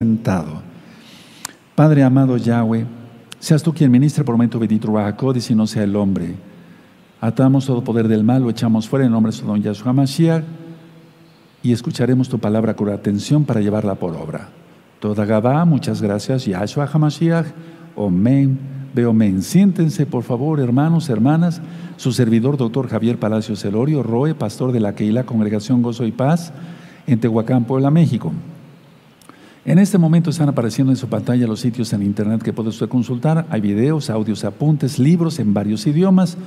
sentado. Padre amado Yahweh, seas tú quien ministre por momento bendito Rahakodis y no sea el hombre. Atamos todo poder del mal, lo echamos fuera en nombre de su don Yahshua Mashiach y escucharemos tu palabra con atención para llevarla por obra. Toda Gabá, muchas gracias, Yahshua HaMashiach, Omen, Beomen. Siéntense, por favor, hermanos, hermanas. Su servidor, doctor Javier Palacios Celorio, Roe, pastor de la Keila Congregación Gozo y Paz, en Tehuacán, Puebla, México. En este momento están apareciendo en su pantalla los sitios en internet que puede usted consultar. Hay videos, audios, apuntes, libros en varios idiomas.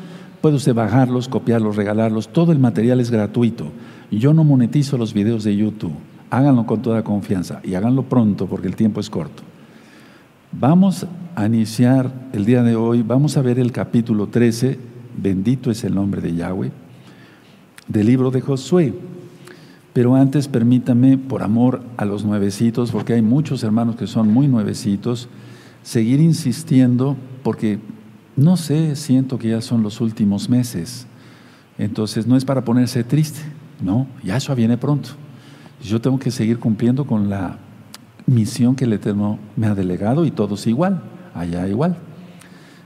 Puede usted bajarlos, copiarlos, regalarlos. Todo el material es gratuito. Yo no monetizo los videos de YouTube. Háganlo con toda confianza y háganlo pronto porque el tiempo es corto. Vamos a iniciar el día de hoy. Vamos a ver el capítulo 13. Bendito es el nombre de Yahweh. Del libro de Josué. Pero antes permítame, por amor a los nuevecitos, porque hay muchos hermanos que son muy nuevecitos, seguir insistiendo porque, no sé, siento que ya son los últimos meses. Entonces no es para ponerse triste, no, ya eso viene pronto. Yo tengo que seguir cumpliendo con la misión que el Eterno me ha delegado y todos igual, allá igual.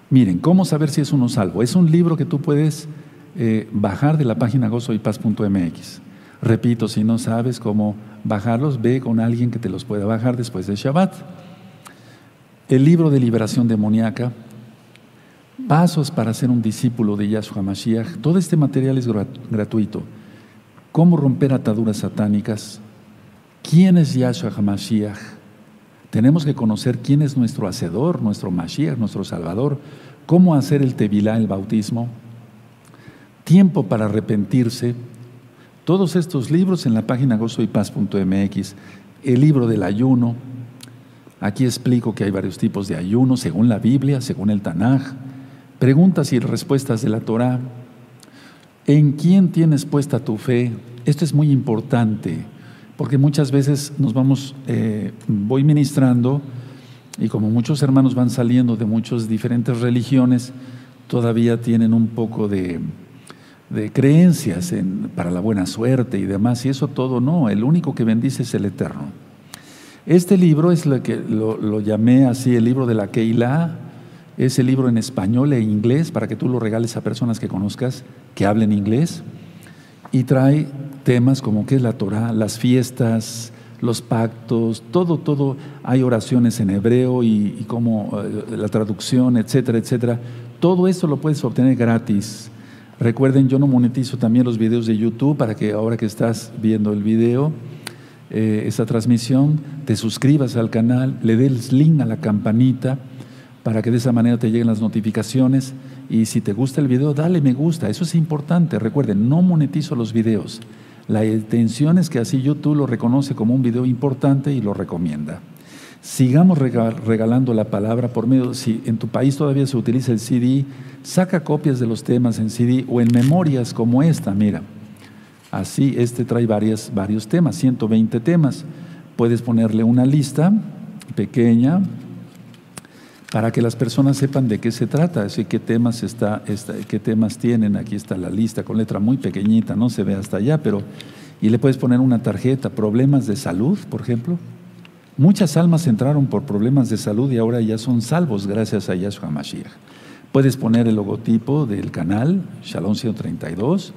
Miren, ¿cómo saber si es uno salvo? Es un libro que tú puedes eh, bajar de la página gozoypaz.mx. Repito, si no sabes cómo bajarlos, ve con alguien que te los pueda bajar después de Shabbat. El libro de liberación demoníaca, pasos para ser un discípulo de Yahshua Mashiach, todo este material es gratuito. Cómo romper ataduras satánicas, quién es Yahshua Mashiach. Tenemos que conocer quién es nuestro hacedor, nuestro Mashiach, nuestro Salvador, cómo hacer el Tevilá, el bautismo, tiempo para arrepentirse, todos estos libros en la página gozoypaz.mx, el libro del ayuno, aquí explico que hay varios tipos de ayuno según la Biblia, según el Tanaj, preguntas y respuestas de la Torah, ¿en quién tienes puesta tu fe? Esto es muy importante, porque muchas veces nos vamos, eh, voy ministrando, y como muchos hermanos van saliendo de muchas diferentes religiones, todavía tienen un poco de de creencias para la buena suerte y demás, y eso todo no, el único que bendice es el Eterno. Este libro es lo que lo, llamé así, el libro de la Keilah, es el libro en español e inglés para que tú lo regales a personas que conozcas que hablen inglés, y trae temas como qué es la Torah, las fiestas, los pactos, todo, todo, hay oraciones en hebreo y, y como eh, la traducción, etcétera, etcétera. Todo eso lo puedes obtener gratis Recuerden, yo no monetizo también los videos de YouTube para que ahora que estás viendo el video, eh, esta transmisión, te suscribas al canal, le des link a la campanita para que de esa manera te lleguen las notificaciones. Y si te gusta el video, dale me gusta. Eso es importante. Recuerden, no monetizo los videos. La intención es que así YouTube lo reconoce como un video importante y lo recomienda. Sigamos regalando la palabra por medio, si en tu país todavía se utiliza el CD, saca copias de los temas en CD o en memorias como esta, mira. Así, este trae varios temas, 120 temas. Puedes ponerle una lista pequeña para que las personas sepan de qué se trata, así qué temas está, qué temas tienen. Aquí está la lista con letra muy pequeñita, no se ve hasta allá, pero y le puedes poner una tarjeta, problemas de salud, por ejemplo, Muchas almas entraron por problemas de salud y ahora ya son salvos gracias a Yahshua Mashiach. Puedes poner el logotipo del canal, Shalom 132,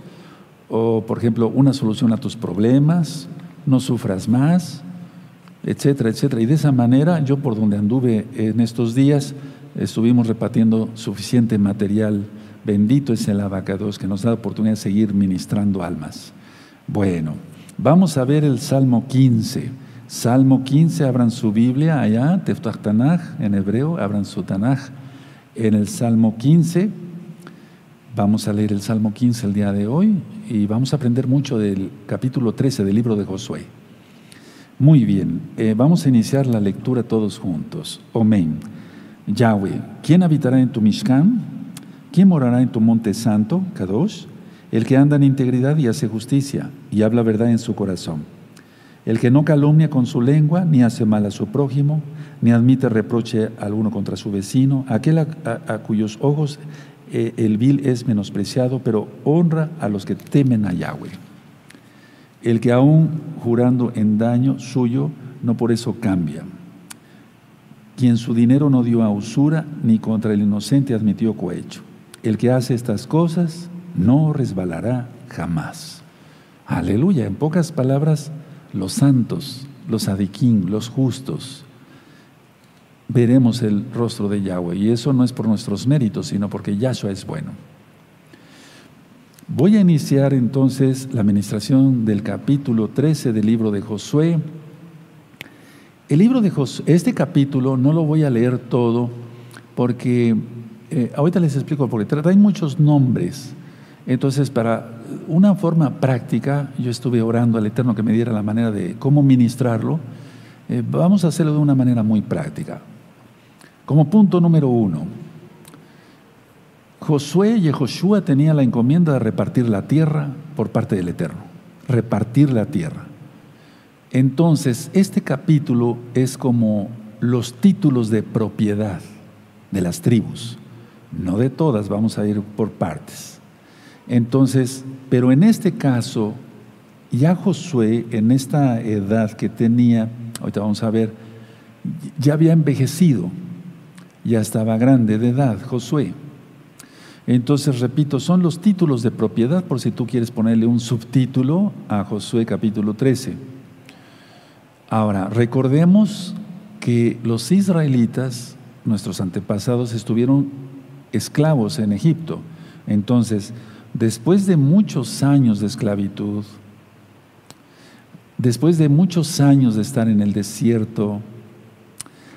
o por ejemplo, una solución a tus problemas, no sufras más, etcétera, etcétera. Y de esa manera, yo por donde anduve en estos días, estuvimos repartiendo suficiente material. Bendito es el abacados que nos da la oportunidad de seguir ministrando almas. Bueno, vamos a ver el Salmo 15. Salmo 15, abran su Biblia allá, Teftach Tanaj, en hebreo, abran su Tanaj. En el Salmo 15, vamos a leer el Salmo 15 el día de hoy y vamos a aprender mucho del capítulo 13 del libro de Josué. Muy bien, eh, vamos a iniciar la lectura todos juntos. Amén. Yahweh, ¿quién habitará en tu Mishkan? ¿Quién morará en tu monte santo, Kadosh? El que anda en integridad y hace justicia y habla verdad en su corazón el que no calumnia con su lengua, ni hace mal a su prójimo, ni admite reproche alguno contra su vecino, aquel a, cuyos ojos eh, el vil es menospreciado, pero honra a los que temen a Yahweh. El que aún jurando en daño suyo, no por eso cambia. quien su dinero no dio a usura, ni contra el inocente admitió cohecho. El que hace estas cosas no resbalará jamás. Aleluya. En pocas palabras, los santos, los adiquín, los justos, veremos el rostro de Yahweh. Y eso no es por nuestros méritos, sino porque Yahshua es bueno. Voy a iniciar entonces la administración del capítulo 13 del libro de Josué. El libro de Josué, este capítulo no lo voy a leer todo porque eh, ahorita les explico porque trae muchos nombres. Entonces, para una forma práctica, yo estuve orando al Eterno que me diera la manera de cómo ministrarlo. Eh, vamos a hacerlo de una manera muy práctica. Como punto número uno, Josué y Joshua tenían la encomienda de repartir la tierra por parte del Eterno, repartir la tierra. Entonces, este capítulo es como los títulos de propiedad de las tribus, no de todas, vamos a ir por partes. Entonces, pero en este caso, ya Josué, en esta edad que tenía, ahorita vamos a ver, ya había envejecido, ya estaba grande de edad, Josué. Entonces, repito, son los títulos de propiedad, por si tú quieres ponerle un subtítulo a Josué capítulo 13. Ahora, recordemos que los israelitas, nuestros antepasados, estuvieron esclavos en Egipto. Entonces, después de muchos años de esclavitud, después de muchos años de estar en el desierto,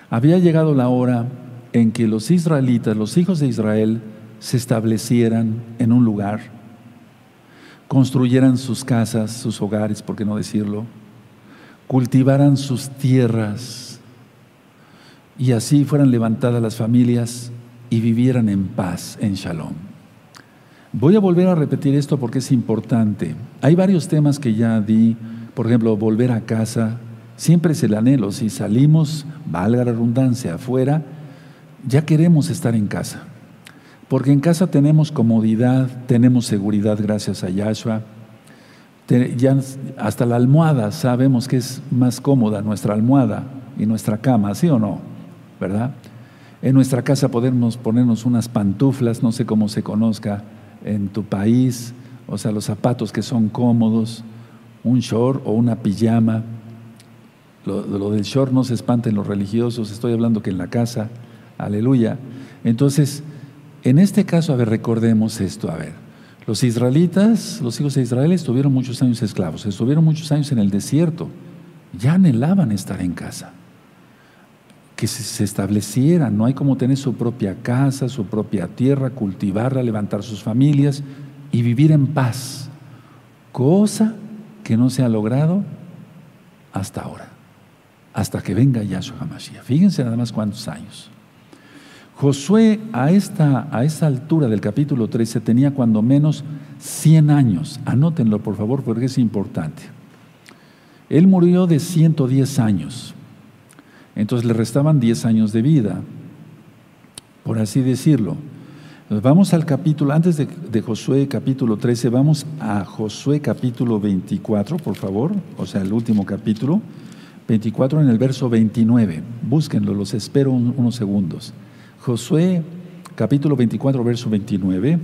había llegado la hora en que los israelitas, los hijos de Israel, se establecieran en un lugar, construyeran sus casas, sus hogares, por qué no decirlo, cultivaran sus tierras y así fueran levantadas las familias y vivieran en paz, en shalom. Voy a volver a repetir esto porque es importante. Hay varios temas que ya di, por ejemplo, volver a casa, siempre es el anhelo. Si salimos, valga la redundancia, afuera, ya queremos estar en casa. Porque en casa tenemos comodidad, tenemos seguridad gracias a Yahshua. Ya hasta la almohada sabemos que es más cómoda nuestra almohada y nuestra cama, ¿sí o no? ¿Verdad? En nuestra casa podemos ponernos unas pantuflas, no sé cómo se conozca en tu país, o sea, los zapatos que son cómodos, un short o una pijama. Lo, del short no se espanten los religiosos, estoy hablando que en la casa, aleluya. Entonces, en este caso, a ver, recordemos esto, a ver. Los israelitas, los hijos de Israel, estuvieron muchos años esclavos, estuvieron muchos años en el desierto, ya anhelaban estar en casa, que se establecieran, no hay como tener su propia casa, su propia tierra, cultivarla, levantar sus familias y vivir en paz, cosa que no se ha logrado hasta ahora, hasta que venga Yahshua HaMashiach. Fíjense nada más cuántos años. Josué a esta, a altura del capítulo 13 tenía cuando menos 100 años. Anótenlo por favor porque es importante. Él murió de 110 años. Entonces le restaban 10 años de vida, por así decirlo. Vamos al capítulo, antes de, Josué capítulo 13, vamos a Josué capítulo 24, por favor, o sea, el último capítulo, 24 en el verso 29. Búsquenlo, los espero unos segundos. Josué capítulo 24, verso 29,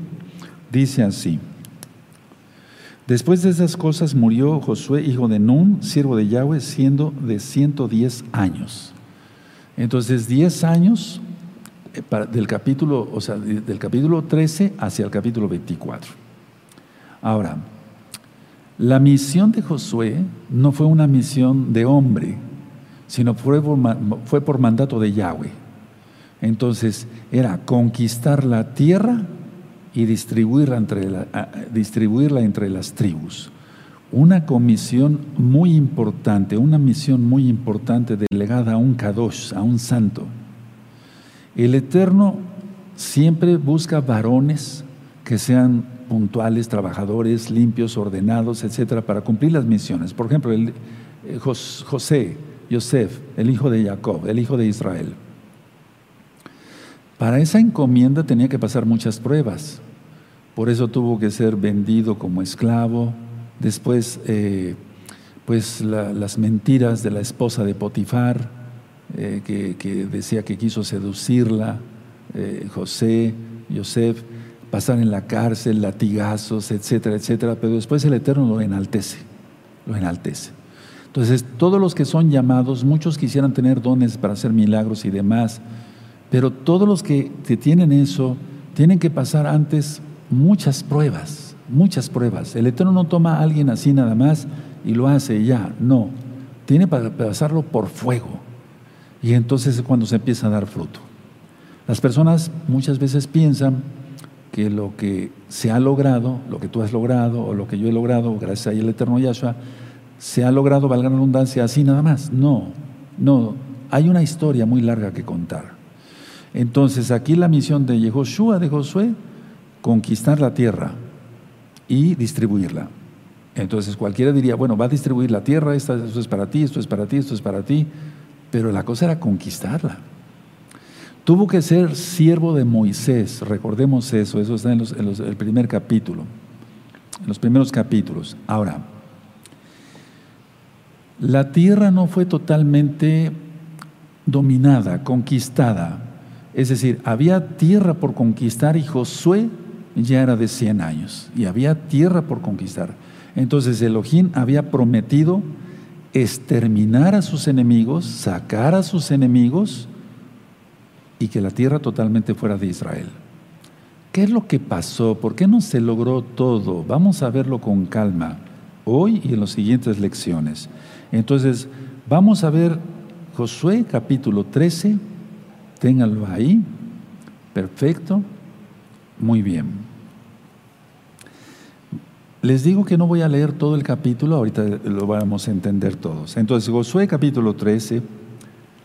dice así. Después de esas cosas murió Josué, hijo de Nun, siervo de Yahweh, siendo de 110 años. Entonces, 10 años eh, del capítulo, o sea, del capítulo 13 hacia el capítulo 24. Ahora, la misión de Josué no fue una misión de hombre, sino fue por mandato de Yahweh. Entonces era conquistar la tierra y distribuirla entre las tribus. Una comisión muy importante, una misión muy importante delegada a un kadosh, a un santo. El Eterno siempre busca varones que sean puntuales, trabajadores, limpios, ordenados, etcétera, para cumplir las misiones. Por ejemplo, eh, José, Yosef, el hijo de Jacob, el hijo de Israel. Para esa encomienda tenía que pasar muchas pruebas. Por eso tuvo que ser vendido como esclavo. Después, eh, pues las mentiras de la esposa de Potifar, eh, que, decía que quiso seducirla, eh, José, Yosef, pasar en la cárcel, latigazos, etcétera, etcétera, pero después el Eterno lo enaltece, lo enaltece. Entonces, todos los que son llamados, muchos quisieran tener dones para hacer milagros y demás, pero todos los que tienen eso, tienen que pasar antes muchas pruebas, muchas pruebas. El Eterno no toma a alguien así nada más y lo hace ya, no. Tiene para pasarlo por fuego. Y entonces es cuando se empieza a dar fruto. Las personas muchas veces piensan que lo que se ha logrado, lo que tú has logrado o lo que yo he logrado, gracias al Eterno Yahshua, se ha logrado, valga la redundancia, así nada más. No, no, hay una historia muy larga que contar. Entonces aquí la misión de Yehoshua, de Josué, conquistar la tierra y distribuirla. Entonces cualquiera diría, bueno, va a distribuir la tierra, esto es para ti, esto es para ti, esto es para ti, pero la cosa era conquistarla. Tuvo que ser siervo de Moisés, recordemos eso, eso está en, el primer capítulo, en los primeros capítulos. Ahora, la tierra no fue totalmente dominada, conquistada. Es decir, había tierra por conquistar y Josué ya era de 100 años y había tierra por conquistar. Entonces Elohim había prometido exterminar a sus enemigos, sacar a sus enemigos y que la tierra totalmente fuera de Israel. ¿Qué es lo que pasó? ¿Por qué no se logró todo? Vamos a verlo con calma hoy y en las siguientes lecciones. Entonces, vamos a ver Josué capítulo 13, ténganlo ahí, perfecto, muy bien. Les digo que no voy a leer todo el capítulo, ahorita lo vamos a entender todos. Entonces, Josué capítulo 13,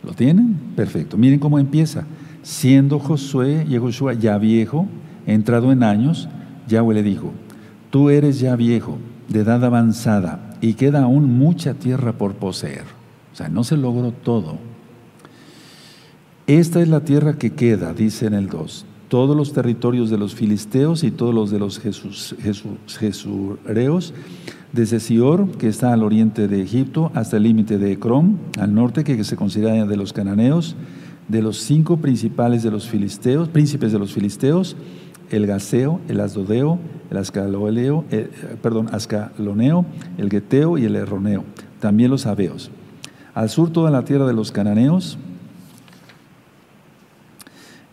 ¿lo tienen? Perfecto. Miren cómo empieza. Siendo Josué y Josué ya viejo, entrado en años, Yahweh le dijo, tú eres ya viejo, de edad avanzada, y queda aún mucha tierra por poseer. O sea, no se logró todo. Esta es la tierra que queda, dice en el 2, todos los territorios de los filisteos y todos los de los jesureos, desde Sior, que está al oriente de Egipto, hasta el límite de Ecrón, al norte, que se considera de los cananeos, de los cinco principales de los filisteos, príncipes de los filisteos, el Gaseo, el Asdodeo, el Ascaloleo, perdón, Ascaloneo, el Geteo y el Erroneo, también los Abeos. Al sur toda la tierra de los cananeos,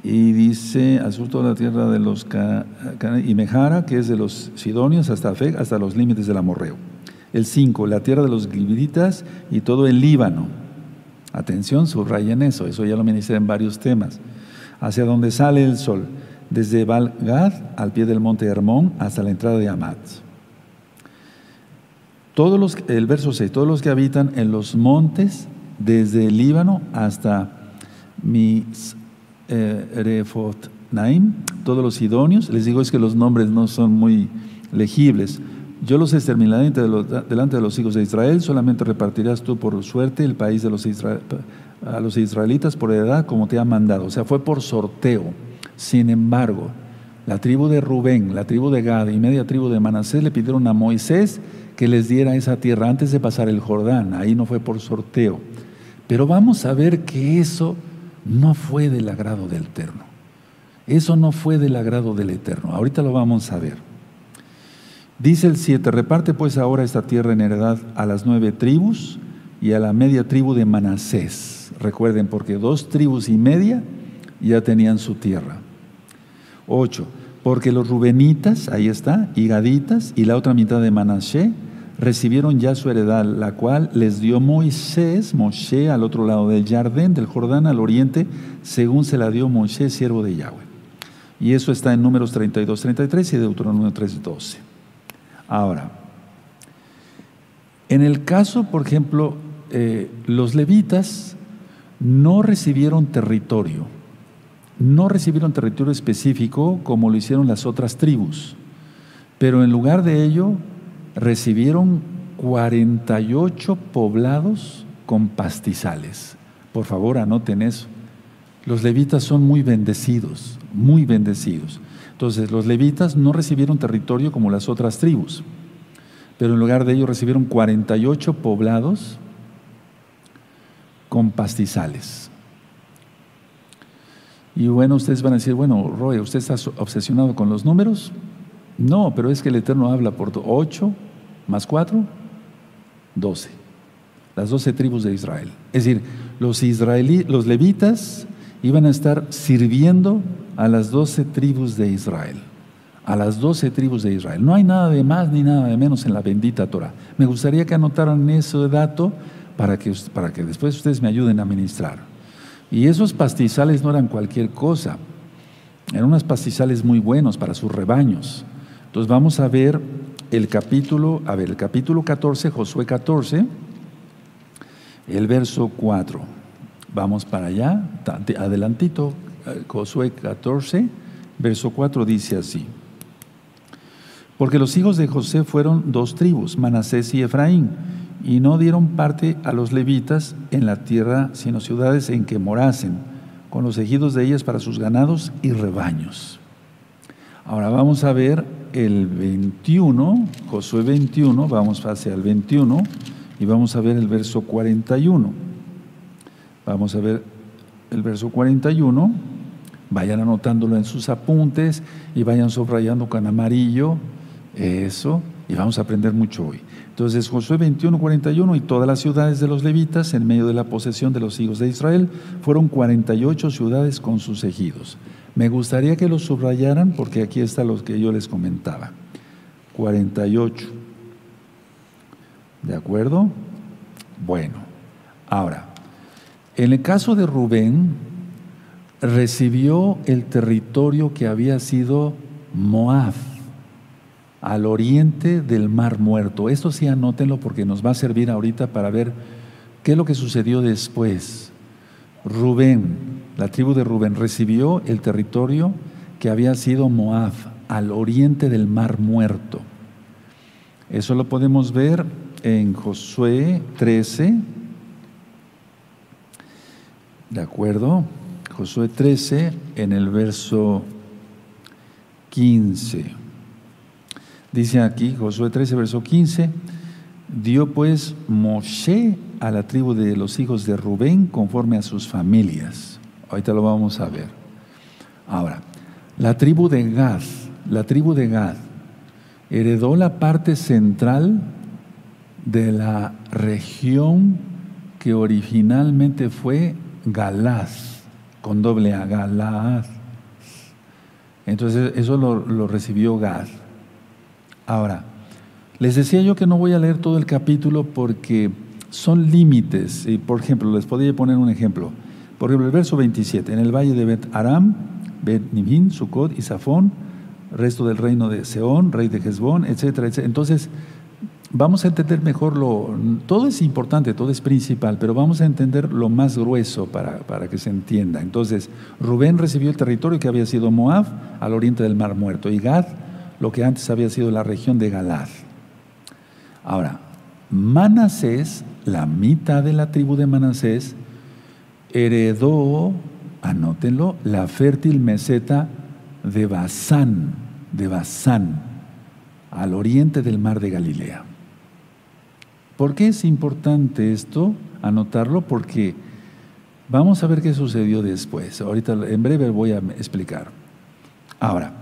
y dice, al toda la tierra de los y Mejara, que es de los sidonios hasta Feg, hasta los límites del Amorreo. El 5, la tierra de los gibiditas y todo el Líbano Atención, subrayen eso, eso ya lo ministré en varios temas. Hacia donde sale el sol, desde Valgad al pie del monte Hermón hasta la entrada de Amat. Todos los, el verso 6, todos los que habitan en los montes, desde el Líbano hasta Misrefot Naim, todos los idóneos, les digo es que los nombres no son muy legibles, yo los exterminaré delante de los hijos de Israel, solamente repartirás tú por suerte el país de los a los israelitas por edad como te ha mandado. O sea, fue por sorteo. Sin embargo, la tribu de Rubén, la tribu de Gad y media tribu de Manasés le pidieron a Moisés que les diera esa tierra antes de pasar el Jordán. Ahí no fue por sorteo. Pero vamos a ver que eso no fue del agrado del Eterno. Eso no fue del agrado del Eterno. Ahorita lo vamos a ver. Dice el 7, reparte pues ahora esta tierra en heredad a las nueve tribus y a la media tribu de Manasés. Recuerden, porque dos tribus y media ya tenían su tierra. 8, porque los rubenitas, ahí está, y gaditas, y la otra mitad de Manasé, recibieron ya su heredad, la cual les dio Moisés, Moshe, al otro lado del Jardín, del Jordán, al oriente, según se la dio Moshe, siervo de Yahweh. Y eso está en números 32, 33 y Deuteronomio 3, 12. Ahora, en el caso, por ejemplo, eh, los levitas no recibieron territorio, no recibieron territorio específico como lo hicieron las otras tribus, pero en lugar de ello recibieron 48 poblados con pastizales. Por favor, anoten eso. Los levitas son muy bendecidos, muy bendecidos. Entonces, los levitas no recibieron territorio como las otras tribus, pero en lugar de ello recibieron 48 poblados con pastizales. Y bueno, ustedes van a decir, bueno, Roy, ¿usted está obsesionado con los números? No, pero es que el Eterno habla por 8 más 4, 12. Las 12 tribus de Israel. Es decir, los, israelí, los levitas iban a estar sirviendo a las 12 tribus de Israel. A las 12 tribus de Israel. No hay nada de más ni nada de menos en la bendita Torah. Me gustaría que anotaran ese dato para que, para que después ustedes me ayuden a ministrar. Y esos pastizales no eran cualquier cosa, eran unos pastizales muy buenos para sus rebaños. Entonces vamos a ver el capítulo, a ver, el capítulo 14, Josué 14, el verso 4. Vamos para allá, adelantito, eh, Josué 14, verso 4 dice así. Porque los hijos de José fueron dos tribus, Manasés y Efraín y no dieron parte a los levitas en la tierra, sino ciudades en que morasen, con los ejidos de ellas para sus ganados y rebaños. Ahora vamos a ver el 21, Josué 21, vamos hacia el 21 y vamos a ver el verso 41. Vamos a ver el verso 41, vayan anotándolo en sus apuntes y vayan subrayando con amarillo eso, y vamos a aprender mucho hoy. Entonces Josué 21, 41 y todas las ciudades de los levitas en medio de la posesión de los hijos de Israel fueron 48 ciudades con sus ejidos. Me gustaría que los subrayaran porque aquí está lo que yo les comentaba. 48. ¿De acuerdo? Bueno, ahora, en el caso de Rubén, recibió el territorio que había sido Moab al oriente del Mar Muerto. Esto sí anótenlo porque nos va a servir ahorita para ver qué es lo que sucedió después. Rubén, la tribu de Rubén, recibió el territorio que había sido Moab, al oriente del Mar Muerto. Eso lo podemos ver en Josué 13. ¿De acuerdo? Josué 13 en el verso 15. Dice aquí, Josué 13, verso 15, dio pues Moshe a la tribu de los hijos de Rubén conforme a sus familias. Ahorita lo vamos a ver. Ahora, la tribu de Gad, la tribu de Gad, heredó la parte central de la región que originalmente fue Galaz, con doble A, Galaz. Entonces eso lo, lo recibió Gad. Ahora, les decía yo que no voy a leer todo el capítulo porque son límites. Y por ejemplo, les podría poner un ejemplo. Por ejemplo, el verso 27, en el valle de Bet Aram, Bet Nimhin, Sucot y Safón, resto del reino de Seón, rey de Hezbón, etcétera, etcétera. Entonces, vamos a entender mejor lo. Todo es importante, todo es principal, pero vamos a entender lo más grueso para, para que se entienda. Entonces, Rubén recibió el territorio que había sido Moab al oriente del Mar Muerto y Gad lo que antes había sido la región de Galad. Ahora, Manasés, la mitad de la tribu de Manasés, heredó, anótenlo, la fértil meseta de Basán, de Basán, al oriente del mar de Galilea. ¿Por qué es importante esto? Anotarlo porque vamos a ver qué sucedió después. Ahorita en breve voy a explicar. Ahora,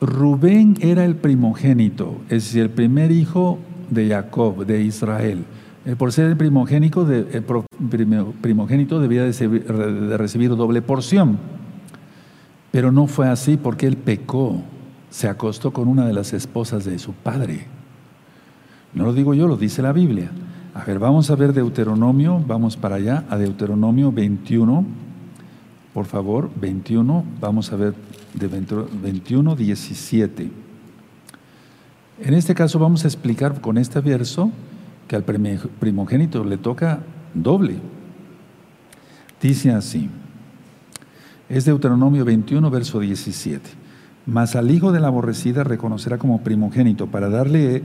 Rubén era el primogénito, es decir, el primer hijo de Jacob, de Israel. Eh, por ser el primogénito, de, primogénito debía de recibir doble porción. Pero no fue así porque él pecó, se acostó con una de las esposas de su padre. No lo digo yo, lo dice la Biblia. A ver, vamos a ver Deuteronomio, vamos para allá, a Deuteronomio 21, por favor, 21, vamos a ver de 21, 17. En este caso vamos a explicar con este verso que al primogénito le toca doble. Dice así, es Deuteronomio 21, verso 17. Mas al hijo de la aborrecida reconocerá como primogénito para darle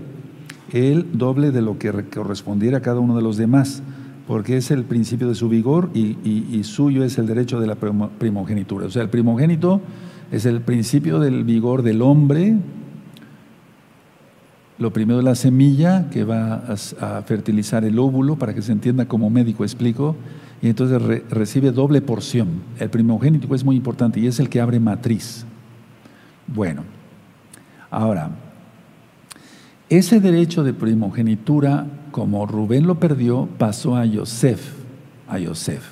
el doble de lo que correspondiera a cada uno de los demás, porque es el principio de su vigor y, y suyo es el derecho de la primogenitura. O sea, el primogénito es el principio del vigor del hombre lo primero es la semilla que va a, fertilizar el óvulo, para que se entienda como médico explico, y entonces recibe doble porción. El primogénito es muy importante y es el que abre matriz. Bueno, ahora, ese derecho de primogenitura, como Rubén lo perdió, pasó a Yosef, a Yosef.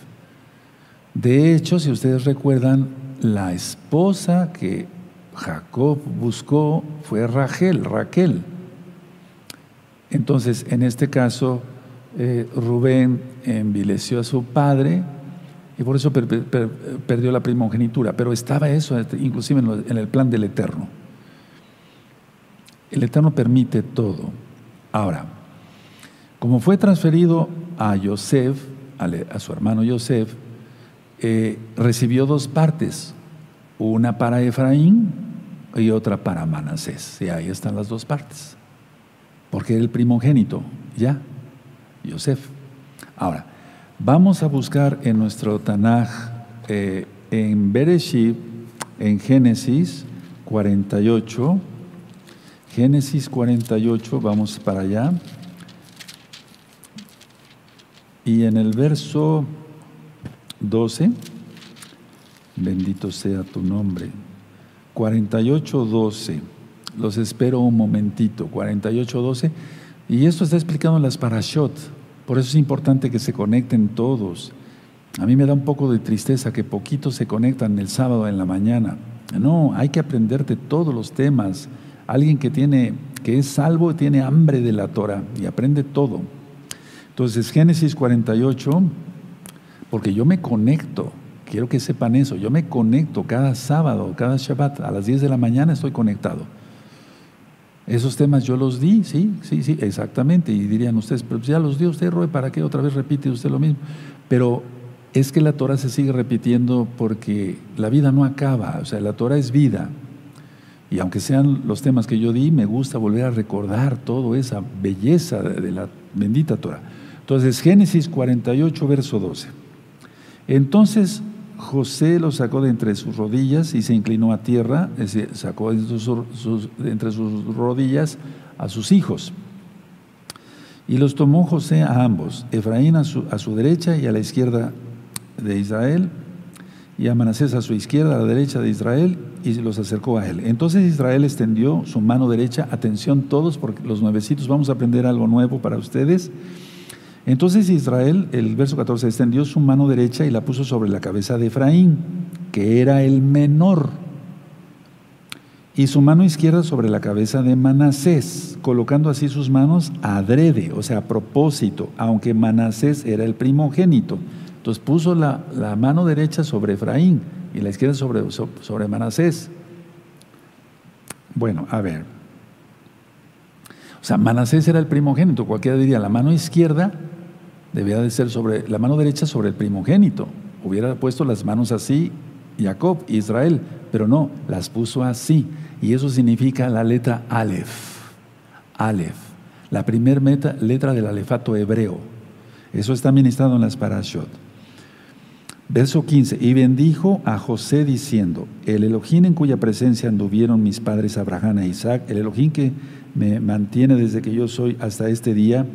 De hecho, si ustedes recuerdan, la esposa que Jacob buscó fue Rachel, Raquel. Entonces, en este caso, eh, Rubén envileció a su padre y por eso perdió la primogenitura. Pero estaba eso, inclusive en, el plan del Eterno. El Eterno permite todo. Ahora, como fue transferido a Yosef, a, su hermano Yosef, eh, recibió dos partes, una para Efraín y otra para Manasés. Y ahí están las dos partes, porque era el primogénito, ya, Yosef. Ahora, vamos a buscar en nuestro Tanaj, eh, en Bereshit, en Génesis 48, Génesis 48, vamos para allá. Y en el verso 12, bendito sea tu nombre. 48, 12. Los espero un momentito. 48, 12. Y esto está explicado en las parashot. Por eso es importante que se conecten todos. A mí me da un poco de tristeza que poquitos se conectan el sábado en la mañana. No, hay que aprenderte todos los temas. Alguien que tiene que es salvo tiene hambre de la Torah y aprende todo. Entonces, Génesis 48, porque yo me conecto, quiero que sepan eso, yo me conecto cada sábado, cada Shabbat, a las 10 de la mañana estoy conectado. Esos temas yo los di, sí, sí, sí, exactamente. Y dirían ustedes, pero ya los dio usted, Roy, ¿para qué otra vez repite usted lo mismo? Pero es que la Torah se sigue repitiendo porque la vida no acaba, o sea, la Torah es vida. Y aunque sean los temas que yo di, me gusta volver a recordar toda esa belleza de la bendita Torah. Entonces, Génesis 48, verso 12. Entonces José lo sacó de entre sus rodillas y se inclinó a tierra, sacó de, entre sus rodillas a sus hijos. Y los tomó José a ambos, Efraín a su, a su derecha y a la izquierda de Israel, y a Manasés a su izquierda, a la derecha de Israel, y los acercó a él. Entonces Israel extendió su mano derecha, atención todos, porque los nuevecitos vamos a aprender algo nuevo para ustedes. Entonces Israel, el verso 14, extendió su mano derecha y la puso sobre la cabeza de Efraín, que era el menor, y su mano izquierda sobre la cabeza de Manasés, colocando así sus manos adrede, o sea, a propósito, aunque Manasés era el primogénito. Entonces puso la, mano derecha sobre Efraín y la izquierda sobre, sobre Manasés. Bueno, a ver. O sea, Manasés era el primogénito, cualquiera diría, la mano izquierda debía de ser sobre la mano derecha sobre el primogénito. Hubiera puesto las manos así Jacob, Israel, pero no, las puso así. Y eso significa la letra Aleph. Aleph, la primera letra del alefato hebreo. Eso está ministrado en las parashot. Verso 15, y bendijo a José diciendo, el Elohim en cuya presencia anduvieron mis padres Abraham e Isaac, el Elohim que me mantiene desde que yo soy hasta este día,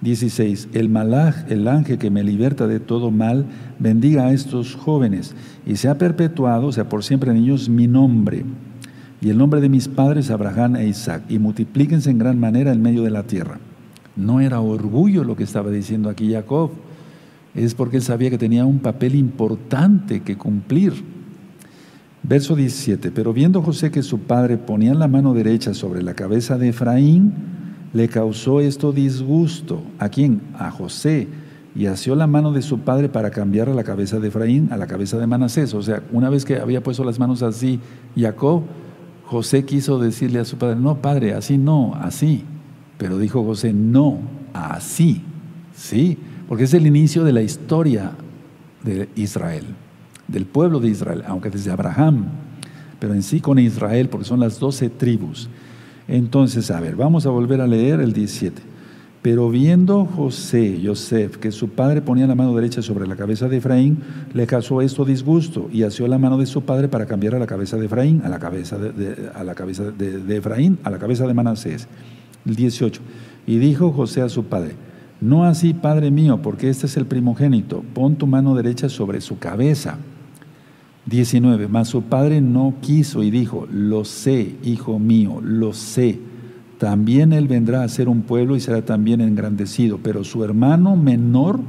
16. El malaj, el ángel que me liberta de todo mal, bendiga a estos jóvenes y se ha perpetuado, o sea, por siempre en ellos, mi nombre y el nombre de mis padres Abraham e Isaac, y multiplíquense en gran manera en medio de la tierra. No era orgullo lo que estaba diciendo aquí Jacob, es porque él sabía que tenía un papel importante que cumplir. Verso 17, pero viendo José que su padre ponía la mano derecha sobre la cabeza de Efraín, le causó esto disgusto. ¿A quién? A José. Y asió la mano de su padre para cambiar a la cabeza de Efraín a la cabeza de Manasés. O sea, una vez que había puesto las manos así Jacob, José quiso decirle a su padre, no, padre, así no, así. Pero dijo José, no, así. Sí, porque es el inicio de la historia de Israel, del pueblo de Israel, aunque desde Abraham, pero en sí con Israel, porque son las doce tribus. Entonces, a ver, vamos a volver a leer el 17. Pero viendo José, Yosef, que su padre ponía la mano derecha sobre la cabeza de Efraín, le causó esto disgusto y asió la mano de su padre para cambiar a la cabeza de Efraín, a la cabeza de, a la cabeza de, Efraín, a la cabeza de Manasés. El 18. Y dijo José a su padre, no así, padre mío, porque este es el primogénito, pon tu mano derecha sobre su cabeza. 19. Mas su padre no quiso y dijo, lo sé, hijo mío, lo sé. También él vendrá a ser un pueblo y será también engrandecido, pero su hermano menor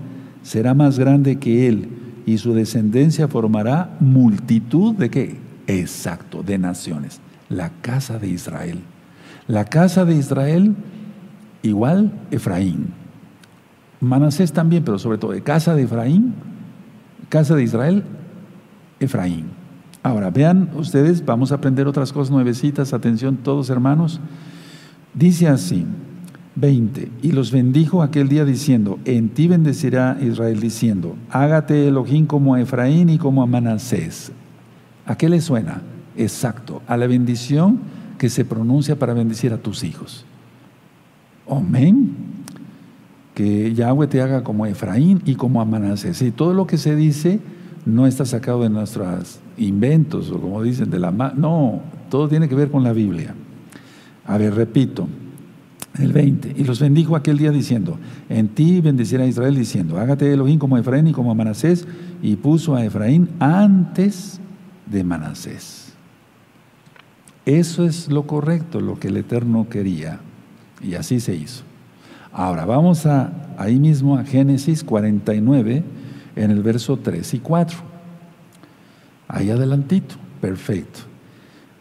será más grande que él y su descendencia formará multitud de qué? Exacto, de naciones. La casa de Israel. La casa de Israel igual Efraín. Manasés también, pero sobre todo de casa de Efraín, casa de Israel, Efraín. Ahora, vean ustedes, vamos a aprender otras cosas nuevecitas, atención todos hermanos. Dice así, 20, y los bendijo aquel día diciendo, en ti bendecirá Israel diciendo, hágate Elohim como a Efraín y como a Manasés. ¿A qué le suena? Exacto, a la bendición que se pronuncia para bendecir a tus hijos. Amén. Que Yahweh te haga como a Efraín y como a Manasés. Y todo lo que se dice no está sacado de nuestros inventos o como dicen de la no, todo tiene que ver con la Biblia. A ver, repito, el 20, y los bendijo aquel día diciendo, en ti bendecirá Israel diciendo, hágate Elohim como Efraín y como Manasés, y puso a Efraín antes de Manasés. Eso es lo correcto, lo que el Eterno quería, y así se hizo. Ahora vamos a, ahí mismo a Génesis 49, en el verso 3 y 4. Ahí adelantito, perfecto.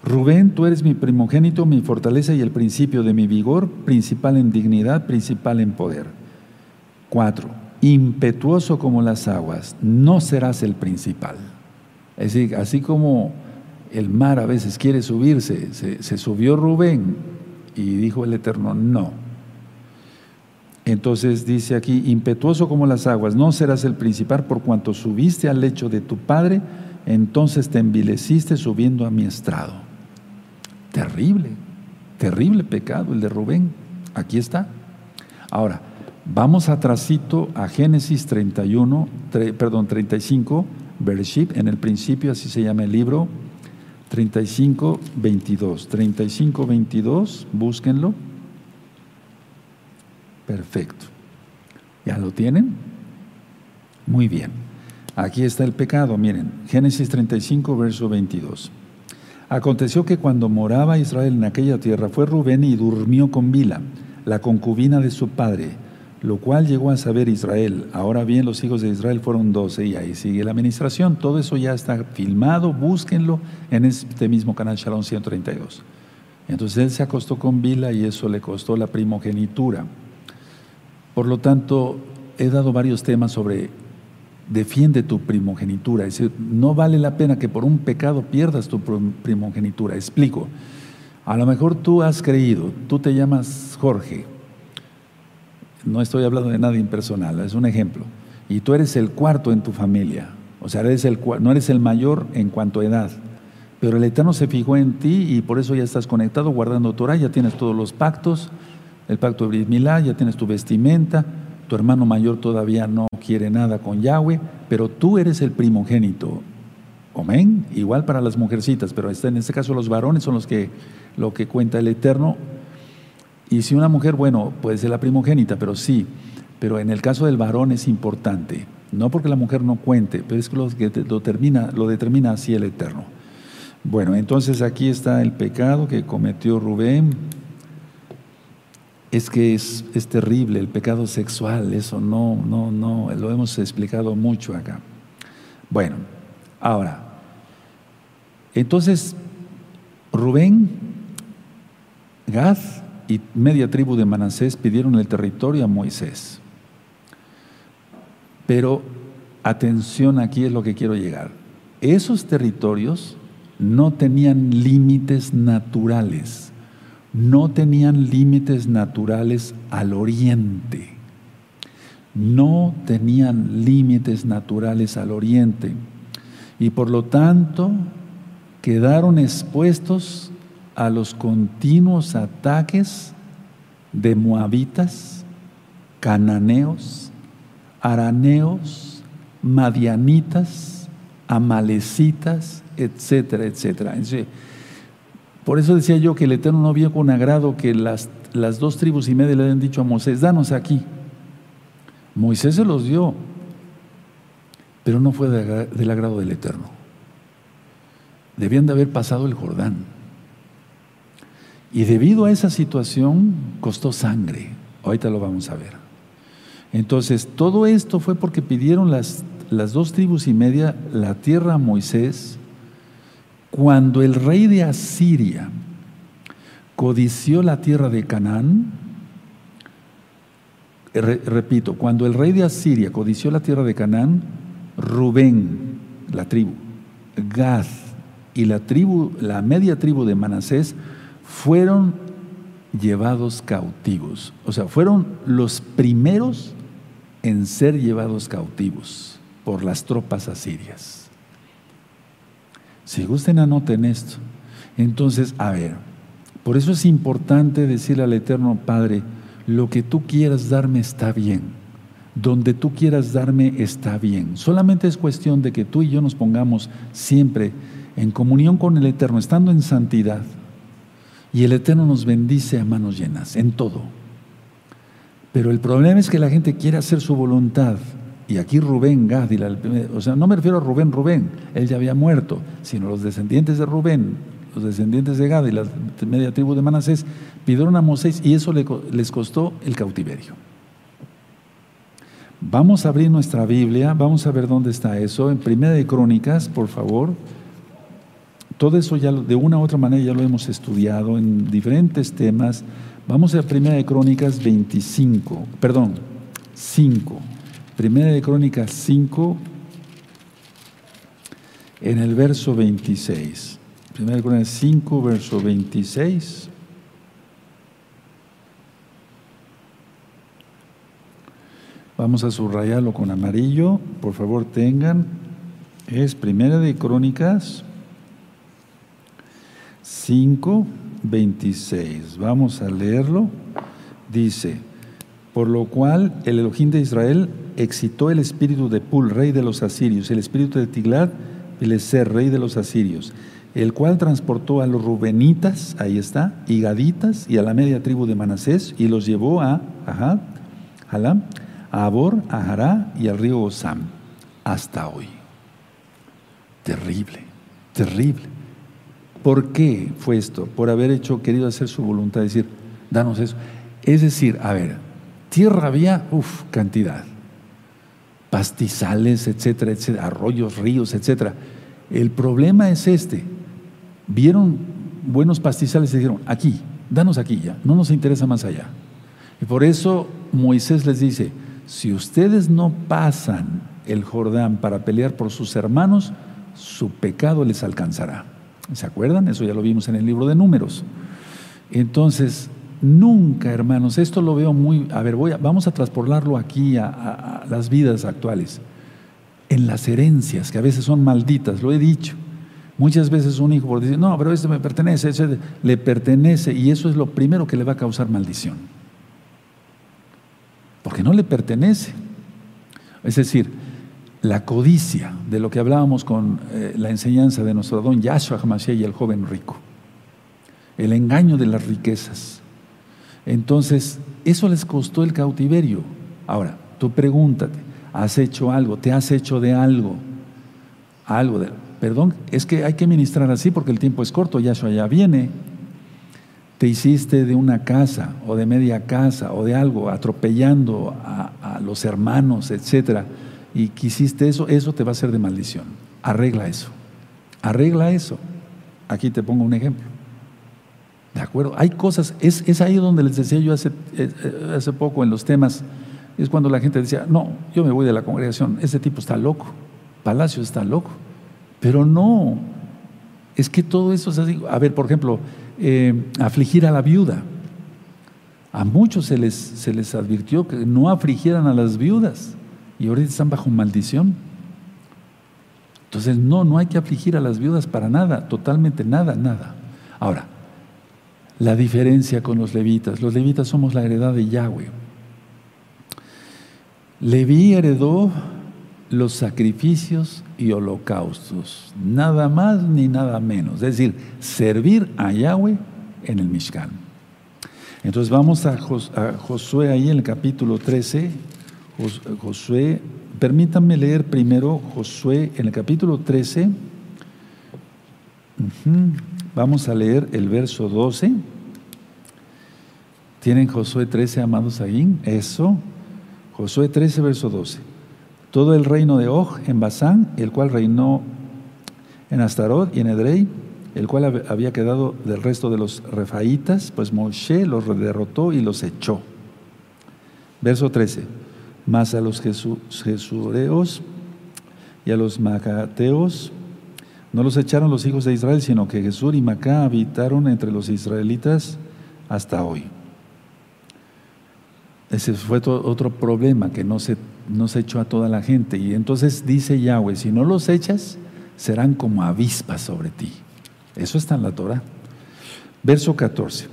Rubén, tú eres mi primogénito, mi fortaleza y el principio de mi vigor, principal en dignidad, principal en poder. 4. Impetuoso como las aguas, no serás el principal. Es decir, así como el mar a veces quiere subirse, se, se subió Rubén y dijo el Eterno, no, entonces dice aquí, impetuoso como las aguas, no serás el principal por cuanto subiste al lecho de tu padre, entonces te envileciste subiendo a mi estrado. Terrible, terrible pecado el de Rubén. Aquí está. Ahora, vamos atrasito a Génesis 31, perdón, 35, Bereshit, en el principio así se llama el libro, 35, 22. 35, 22, búsquenlo. Perfecto. ¿Ya lo tienen? Muy bien. Aquí está el pecado, miren, Génesis 35, verso 22. Aconteció que cuando moraba Israel en aquella tierra, fue Rubén y durmió con Bila, la concubina de su padre, lo cual llegó a saber Israel. Ahora bien, los hijos de Israel fueron doce y ahí sigue la administración. Todo eso ya está filmado, búsquenlo en este mismo canal Shalom 132. Entonces él se acostó con Bila y eso le costó la primogenitura. Por lo tanto, he dado varios temas sobre defiende tu primogenitura. Es decir, no vale la pena que por un pecado pierdas tu primogenitura. Explico. A lo mejor tú has creído, tú te llamas Jorge. No estoy hablando de nada impersonal, es un ejemplo. Y tú eres el cuarto en tu familia. O sea, eres el, no eres el mayor en cuanto a edad. Pero el Eterno se fijó en ti y por eso ya estás conectado, guardando Torah, ya tienes todos los pactos, el pacto de Milá, ya tienes tu vestimenta, tu hermano mayor todavía no quiere nada con Yahweh, pero tú eres el primogénito. Amén. Igual para las mujercitas, pero en este caso los varones son los que lo que cuenta el Eterno. Y si una mujer, bueno, puede ser la primogénita, pero sí, pero en el caso del varón es importante, no porque la mujer no cuente, pero es lo, que lo, lo determina así el Eterno. Bueno, entonces aquí está el pecado que cometió Rubén, es que es, terrible el pecado sexual, eso no, no, no, lo hemos explicado mucho acá. Bueno, ahora, entonces Rubén, Gad y media tribu de Manasés pidieron el territorio a Moisés. Pero atención, aquí es lo que quiero llegar. Esos territorios no tenían límites naturales no tenían límites naturales al oriente. No tenían límites naturales al oriente. Y por lo tanto quedaron expuestos a los continuos ataques de moabitas, cananeos, araneos, madianitas, amalecitas, etcétera, etcétera. Por eso decía yo que el Eterno no vio con agrado que las, las dos tribus y media le habían dicho a Moisés, danos aquí. Moisés se los dio, pero no fue del agrado del Eterno. Debían de haber pasado el Jordán. Y debido a esa situación costó sangre. Ahorita lo vamos a ver. Entonces, todo esto fue porque pidieron las, las dos tribus y media la tierra a Moisés cuando el rey de Asiria codició la tierra de Canaán. repito, cuando el rey de Asiria codició la tierra de Canaán, Rubén, la tribu, Gad y la tribu, la media tribu de Manasés fueron llevados cautivos. O sea, fueron los primeros en ser llevados cautivos por las tropas asirias. Si gusten, anoten esto. Entonces, a ver, por eso es importante decirle al Eterno Padre, lo que tú quieras darme está bien, donde tú quieras darme está bien. Solamente es cuestión de que tú y yo nos pongamos siempre en comunión con el Eterno, estando en santidad. Y el Eterno nos bendice a manos llenas, en todo. Pero el problema es que la gente quiere hacer su voluntad. Y aquí Rubén, Gad, o sea, no me refiero a Rubén, Rubén, él ya había muerto, sino los descendientes de Rubén, los descendientes de Gad y la media tribu de Manasés, pidieron a Moisés y eso les costó el cautiverio. Vamos a abrir nuestra Biblia, vamos a ver dónde está eso, en Primera de Crónicas, por favor. Todo eso ya de una u otra manera ya lo hemos estudiado en diferentes temas. Vamos a Primera de Crónicas 25, perdón, 5. Primera de Crónicas 5, en el verso 26. Primera de Crónicas 5, verso 26. Vamos a subrayarlo con amarillo. Por favor, tengan. Es Primera de Crónicas 5, 26. Vamos a leerlo. Dice, por lo cual el Elohim de Israel excitó el espíritu de Pul, rey de los asirios, el espíritu de Tiglat, ser rey de los asirios, el cual transportó a los rubenitas, ahí está, y gaditas, y a la media tribu de Manasés, y los llevó a Ajá, Halam, a Abor, a Hará y al río Osam, hasta hoy. Terrible, terrible. ¿Por qué fue esto? Por haber hecho, querido hacer su voluntad, decir, danos eso. Es decir, a ver, tierra había, uff, cantidad. Pastizales, etcétera, etcétera, arroyos, ríos, etcétera. El problema es este. Vieron buenos pastizales y dijeron, aquí, danos aquí ya, no nos interesa más allá. Y por eso Moisés les dice, si ustedes no pasan el Jordán para pelear por sus hermanos, su pecado les alcanzará. ¿Se acuerdan? Eso ya lo vimos en el libro de números. Entonces, nunca, hermanos, esto lo veo muy... A ver, voy vamos a transportarlo aquí a, las vidas actuales. En las herencias, que a veces son malditas, lo he dicho. Muchas veces un hijo por decir, no, pero esto me pertenece, le pertenece, y eso es lo primero que le va a causar maldición. Porque no le pertenece. Es decir, la codicia de lo que hablábamos con eh, la enseñanza de nuestro don Yahshua Hamashiach y el joven rico. El engaño de las riquezas. Entonces, eso les costó el cautiverio. Ahora, tú pregúntate, ¿has hecho algo? ¿Te has hecho de algo? Algo de... Perdón, es que hay que ministrar así porque el tiempo es corto, Yahshua ya viene. Te hiciste de una casa o de media casa o de algo, atropellando a, a los hermanos, etcétera y quisiste eso, eso te va a ser de maldición. Arregla eso. Arregla eso. Aquí te pongo un ejemplo. ¿De acuerdo? Hay cosas, es, es ahí donde les decía yo hace, eh, eh, hace poco en los temas, es cuando la gente decía, no, yo me voy de la congregación, ese tipo está loco, Palacio está loco. Pero no, es que todo eso es así. A ver, por ejemplo, eh, afligir a la viuda. A muchos se les, se les advirtió que no afligieran a las viudas y ahorita están bajo maldición. Entonces, no, no hay que afligir a las viudas para nada, totalmente nada, nada. Ahora, la diferencia con los levitas. Los levitas somos la heredad de Yahweh. Leví heredó los sacrificios y holocaustos, nada más ni nada menos, es decir, servir a Yahweh en el Mishkan. Entonces vamos a, Josué ahí en el capítulo 13, Josué, permítanme leer primero Josué en el capítulo 13, vamos a leer el verso 12. ¿Tienen Josué 13, amados ahí? Eso. Josué 13, verso 12 todo el reino de Og en Basán, el cual reinó en Astarot y en Edrei, el cual había quedado del resto de los refaítas, pues Moshe los derrotó y los echó. Verso 13. Mas a los jesureos y a los macateos no los echaron los hijos de Israel, sino que Jesús y Macá habitaron entre los israelitas hasta hoy. Ese fue otro problema que no se no se echó a toda la gente. Y entonces dice Yahweh, si no los echas, serán como avispas sobre ti. Eso está en la Torah. Verso 14.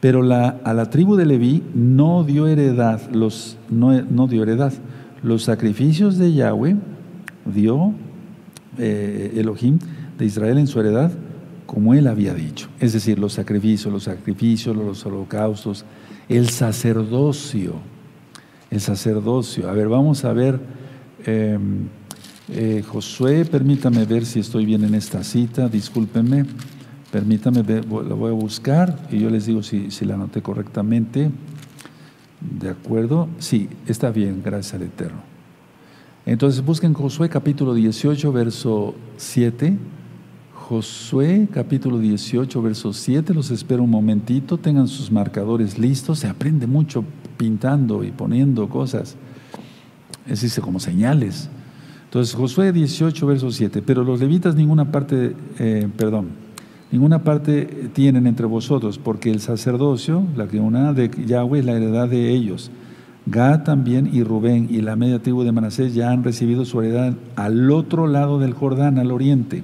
Pero a la tribu de Leví no dio heredad, no dio heredad. Los sacrificios de Yahweh dio eh, Elohim de Israel en su heredad, como él había dicho. Es decir, los sacrificios, los sacrificios, los holocaustos, el sacerdocio el sacerdocio. A ver, vamos a ver, em, eh, Josué, permítame ver si estoy bien en esta cita, discúlpenme, permítame ver, lo voy a buscar y yo les digo si, si la anoté correctamente. ¿De acuerdo? Sí, está bien, gracias al Eterno. Entonces busquen Josué capítulo 18, verso 7. Josué capítulo 18, verso 7. Los espero un momentito, tengan sus marcadores listos. Se aprende mucho pintando y poniendo cosas. Es como señales. Entonces, Josué 18, verso 7. Pero los levitas ninguna parte, eh, perdón, ninguna parte tienen entre vosotros, porque el sacerdocio, la que una de Yahweh es la heredad de ellos. Gad también y Rubén y la media tribu de Manasés ya han recibido su heredad al otro lado del Jordán, al oriente,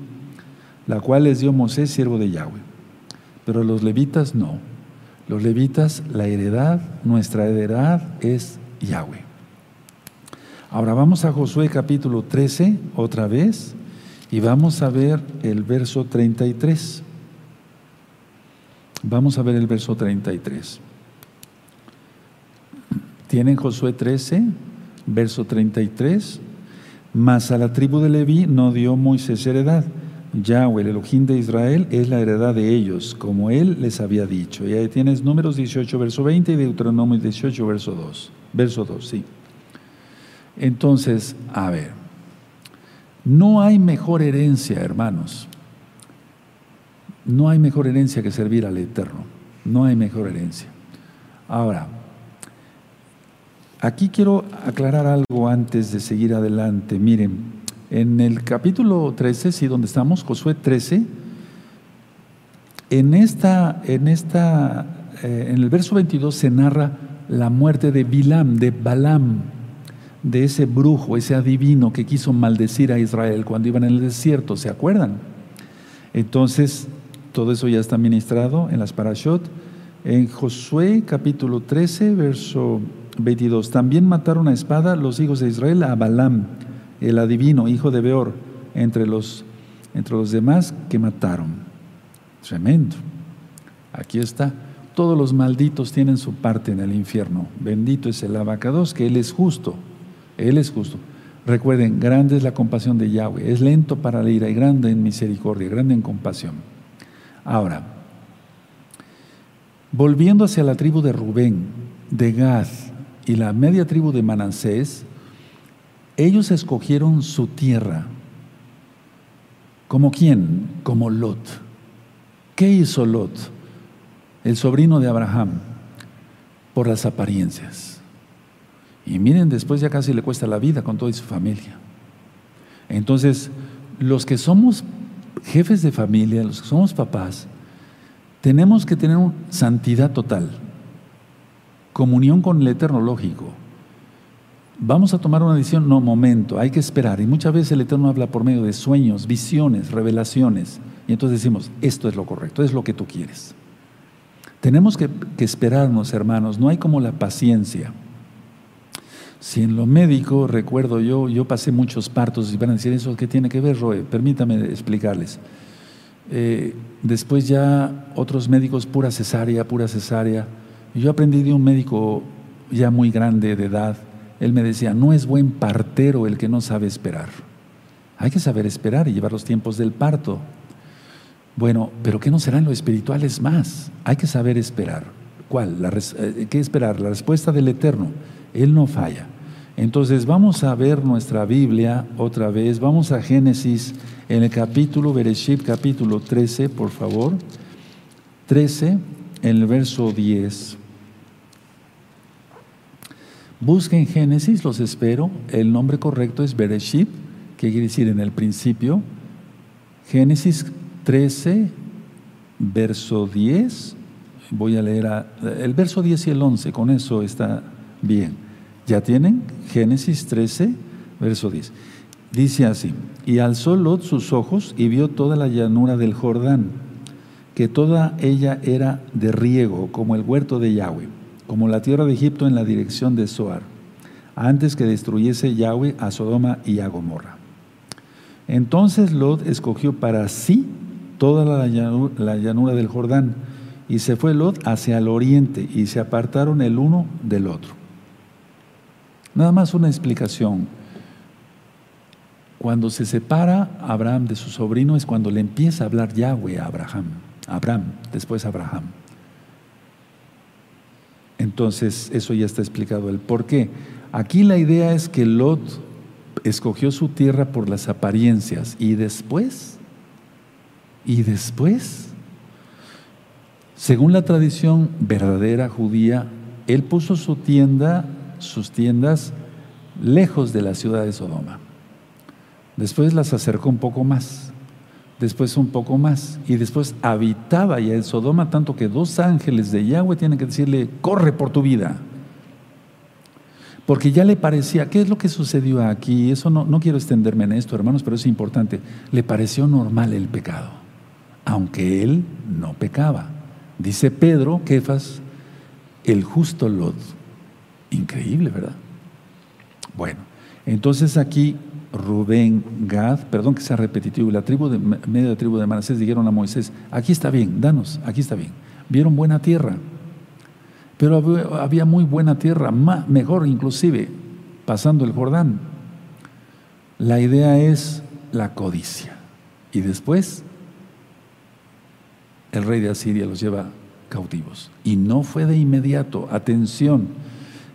la cual les dio Moisés, siervo de Yahweh. Pero los levitas no. Los levitas, la heredad, nuestra heredad es Yahweh. Ahora vamos a Josué capítulo 13 otra vez y vamos a ver el verso 33. Vamos a ver el verso 33. Tienen Josué 13, verso 33. Mas a la tribu de Leví no dio Moisés heredad Yahweh, el Elohim de Israel, es la heredad de ellos, como Él les había dicho. Y ahí tienes Números 18, verso 20 y Deuteronomio 18, verso 2. Verso 2, sí. Entonces, a ver, no hay mejor herencia, hermanos. No hay mejor herencia que servir al Eterno. No hay mejor herencia. Ahora, aquí quiero aclarar algo antes de seguir adelante. Miren, en el capítulo 13, sí, donde estamos, Josué 13, en, esta, en, esta, eh, en el verso 22 se narra la muerte de Bilam, de Balaam, de ese brujo, ese adivino que quiso maldecir a Israel cuando iban en el desierto, ¿se acuerdan? Entonces, todo eso ya está ministrado en las parashot. En Josué capítulo 13, verso 22, también mataron a espada los hijos de Israel a Balaam el adivino, hijo de Beor, entre los, entre los demás que mataron. Tremendo. Aquí está. Todos los malditos tienen su parte en el infierno. Bendito es el abacados, que Él es justo. Él es justo. Recuerden, grande es la compasión de Yahweh. Es lento para la ira y grande en misericordia, grande en compasión. Ahora, volviendo hacia la tribu de Rubén, de Gad y la media tribu de Manasés, ellos escogieron su tierra. ¿Como quién? Como Lot. ¿Qué hizo Lot? El sobrino de Abraham, por las apariencias. Y miren, después ya casi le cuesta la vida con toda su familia. Entonces, los que somos jefes de familia, los que somos papás, tenemos que tener santidad total, comunión con el eterno lógico. Vamos a tomar una decisión, no, momento, hay que esperar. Y muchas veces el Eterno habla por medio de sueños, visiones, revelaciones. Y entonces decimos, esto es lo correcto, es lo que tú quieres. Tenemos que, esperarnos, hermanos, no hay como la paciencia. Si en lo médico, recuerdo yo, yo pasé muchos partos y van a decir, ¿eso qué tiene que ver, Roe? Permítame explicarles. Eh, después ya otros médicos, pura cesárea, pura cesárea. Yo aprendí de un médico ya muy grande de edad. Él me decía, no es buen partero el que no sabe esperar. Hay que saber esperar y llevar los tiempos del parto. Bueno, pero ¿qué no será en lo espiritual? Es más, hay que saber esperar. ¿Cuál? Eh, ¿Qué esperar? La respuesta del Eterno. Él no falla. Entonces vamos a ver nuestra Biblia otra vez. Vamos a Génesis en el capítulo, Bereshit capítulo 13, por favor. 13, en el verso 10. Busquen Génesis, los espero. El nombre correcto es Bereshit, que quiere decir en el principio. Génesis 13, verso 10. Voy a leer el verso 10 y el 11, con eso está bien. ¿Ya tienen? Génesis 13, verso 10. Dice así, y alzó Lot sus ojos y vio toda la llanura del Jordán, que toda ella era de riego, como el huerto de Yahweh, como la tierra de Egipto en la dirección de Zoar, antes que destruyese Yahweh a Sodoma y a Gomorra. Entonces Lot escogió para sí toda la llanura, la llanura del Jordán, y se fue Lot hacia el oriente, y se apartaron el uno del otro. Nada más una explicación. Cuando se separa Abraham de su sobrino es cuando le empieza a hablar Yahweh a Abraham. Abraham, después Abraham. Entonces, eso ya está explicado el por qué. Aquí la idea es que Lot escogió su tierra por las apariencias y después, y después, según la tradición verdadera judía, él puso su tienda sus tiendas lejos de la ciudad de Sodoma. Después las acercó un poco más, después un poco más, y después habitaba ya en Sodoma, tanto que dos ángeles de Yahweh tienen que decirle, corre por tu vida. Porque ya le parecía, ¿qué es lo que sucedió aquí? Eso no, no quiero extenderme en esto, hermanos, pero es importante. Le pareció normal el pecado, aunque él no pecaba. Dice Pedro, Kefas, el justo Lot Increíble, ¿verdad? Bueno, entonces aquí Rubén, Gad, perdón que sea repetitivo, la tribu de, medio de tribu de Manasés dijeron a Moisés, aquí está bien, danos, aquí está bien. Vieron buena tierra, pero había muy buena tierra, mejor inclusive, pasando el Jordán. La idea es la codicia. Y después el rey de Asiria los lleva cautivos. Y no fue de inmediato, atención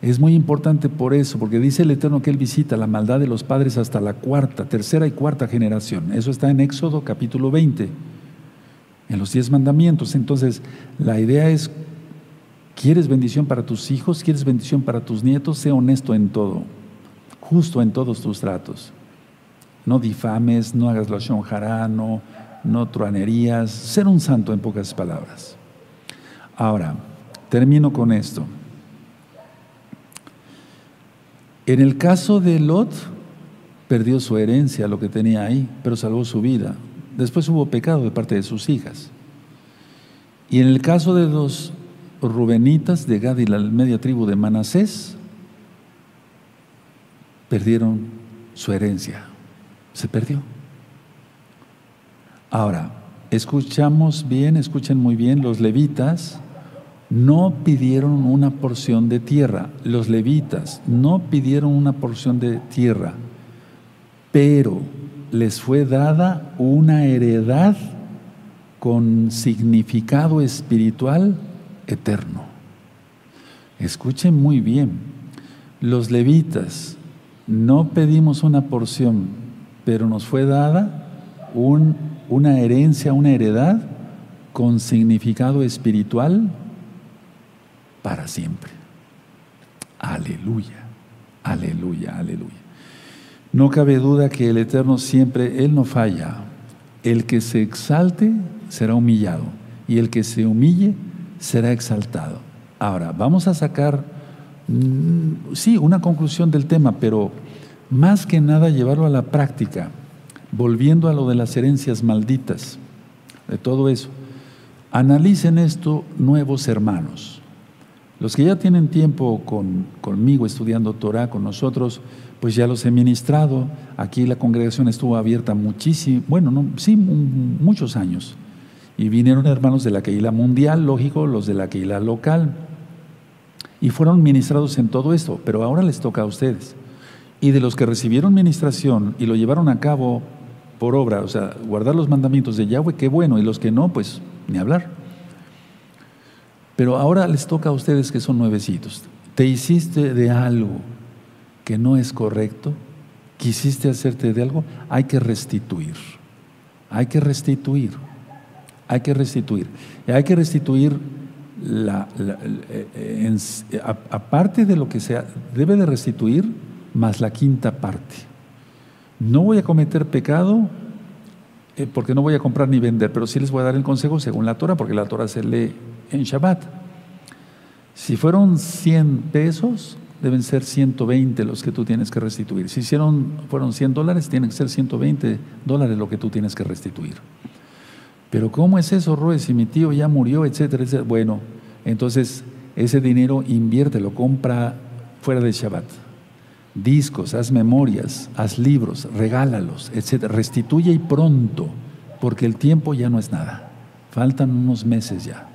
es muy importante por eso, porque dice el Eterno que Él visita la maldad de los padres hasta la cuarta, tercera y cuarta generación. Eso está en Éxodo capítulo 20, en los diez mandamientos. Entonces, la idea es, ¿quieres bendición para tus hijos? ¿Quieres bendición para tus nietos? Sé honesto en todo, justo en todos tus tratos. No difames, no hagas la shonjara, no, no truanerías. Ser un santo en pocas palabras. Ahora, termino con esto. En el caso de Lot, perdió su herencia, lo que tenía ahí, pero salvó su vida. Después hubo pecado de parte de sus hijas. Y en el caso de los Rubenitas de Gad y la media tribu de Manasés, perdieron su herencia. Se perdió. Ahora, escuchamos bien, escuchen muy bien, los levitas no pidieron una porción de tierra. Los levitas no pidieron una porción de tierra, pero les fue dada una heredad con significado espiritual eterno. Escuchen muy bien, los levitas no pedimos una porción, pero nos fue dada una herencia, una heredad con significado espiritual para siempre. Aleluya, aleluya, aleluya. No cabe duda que el Eterno siempre, Él no falla. El que se exalte será humillado y el que se humille será exaltado. Ahora, vamos a sacar, mm, sí, una conclusión del tema, pero más que nada llevarlo a la práctica, volviendo a lo de las herencias malditas, de todo eso. Analicen esto, nuevos hermanos. Los que ya tienen tiempo con, conmigo estudiando Torah, con nosotros, pues ya los he ministrado. Aquí la congregación estuvo abierta muchísimo, bueno, no, sí, muchos años. Y vinieron hermanos de la Keila mundial, lógico, los de la Keila local. Y fueron ministrados en todo esto, pero ahora les toca a ustedes. Y de los que recibieron ministración y lo llevaron a cabo por obra, o sea, guardar los mandamientos de Yahweh, qué bueno, y los que no, pues ni hablar. Pero ahora les toca a ustedes que son nuevecitos. Te hiciste de algo que no es correcto, quisiste hacerte de algo, hay que restituir. Hay que restituir. Hay que restituir. Y hay que restituir la, eh, aparte de lo que sea, debe de restituir más la quinta parte. No voy a cometer pecado eh, porque no voy a comprar ni vender, pero sí les voy a dar el consejo según la Torah, porque la Torah se lee en Shabbat. Si fueron 100 pesos, deben ser 120 los que tú tienes que restituir. Si hicieron, fueron 100 dólares, tienen que ser 120 dólares lo que tú tienes que restituir. Pero ¿cómo es eso, Roe? Si mi tío ya murió, etcétera, etcétera. Bueno, entonces ese dinero inviértelo, compra fuera de Shabbat. Discos, haz memorias, haz libros, regálalos, etcétera. Restituye y pronto, porque el tiempo ya no es nada. Faltan unos meses ya.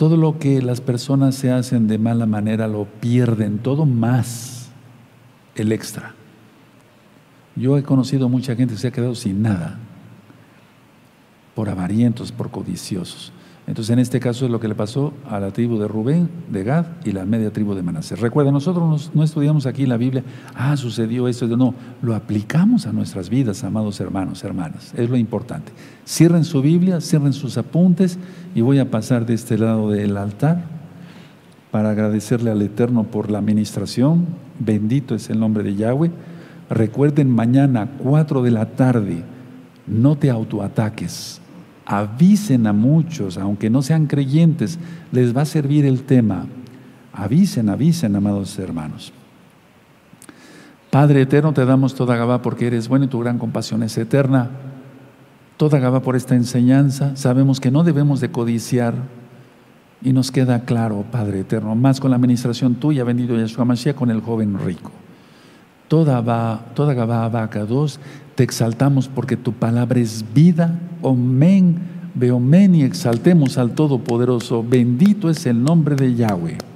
Todo lo que las personas se hacen de mala manera lo pierden, todo más el extra. Yo he conocido mucha gente que se ha quedado sin nada por avarientos, por codiciosos. Entonces, en este caso es lo que le pasó a la tribu de Rubén, de Gad y la media tribu de Manasés. Recuerden, nosotros no estudiamos aquí la Biblia, ah, sucedió esto, no, lo aplicamos a nuestras vidas, amados hermanos, hermanas, es lo importante. Cierren su Biblia, cierren sus apuntes y voy a pasar de este lado del altar para agradecerle al Eterno por la administración. Bendito es el nombre de Yahweh. Recuerden mañana, 4 de la tarde, no te autoataques avisen a muchos, aunque no sean creyentes, les va a servir el tema. Avisen, avisen, amados hermanos. Padre eterno, te damos toda Gabá porque eres bueno y tu gran compasión es eterna. Toda Gabá por esta enseñanza. Sabemos que no debemos de codiciar y nos queda claro, Padre eterno, más con la administración tuya, bendito Yeshua Mashiach, con el joven rico. Toda, va, toda Gabá Abaca 2 te exaltamos porque tu palabra es vida. Omen, veomen y exaltemos al Todopoderoso. Bendito es el nombre de Yahweh.